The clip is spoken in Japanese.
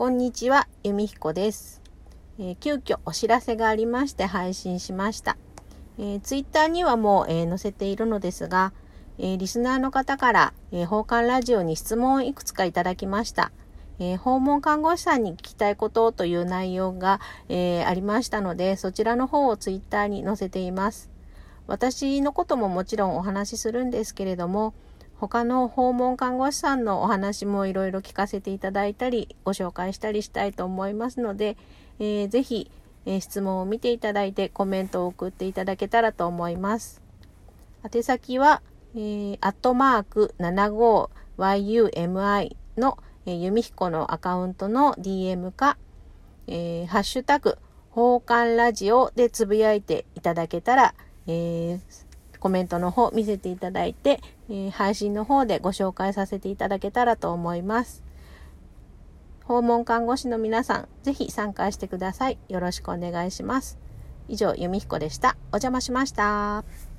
こんにちは、ゆみひこです、えー急遽お知らせがありまして配信しました。えー、ツイッターにはもう、えー載せているのですが、えーリスナーの方から、えー、訪韓ラジオに質問をいくつかいただきました。えー訪問看護師さんに聞きたいことという内容が、えーありましたので、そちらの方をツイッターに載せています。私のことももちろんお話しするんですけれども、他の訪問看護師さんのお話もいろいろ聞かせていただいたり、ご紹介したりしたいと思いますので、えーぜひ、えー質問を見ていただいてコメントを送っていただけたらと思います。宛先は、えー、アットマーク 75yumi の、えー、ゆみひこのアカウントの DM か、えーハッシュタグ、訪韓ラジオでつぶやいていただけたら、えーコメントの方見せていただいて、えー配信の方でご紹介させていただけたらと思います。訪問看護師の皆さん、ぜひ参加してください。よろしくお願いします。以上、ゆみひこでした。お邪魔しました。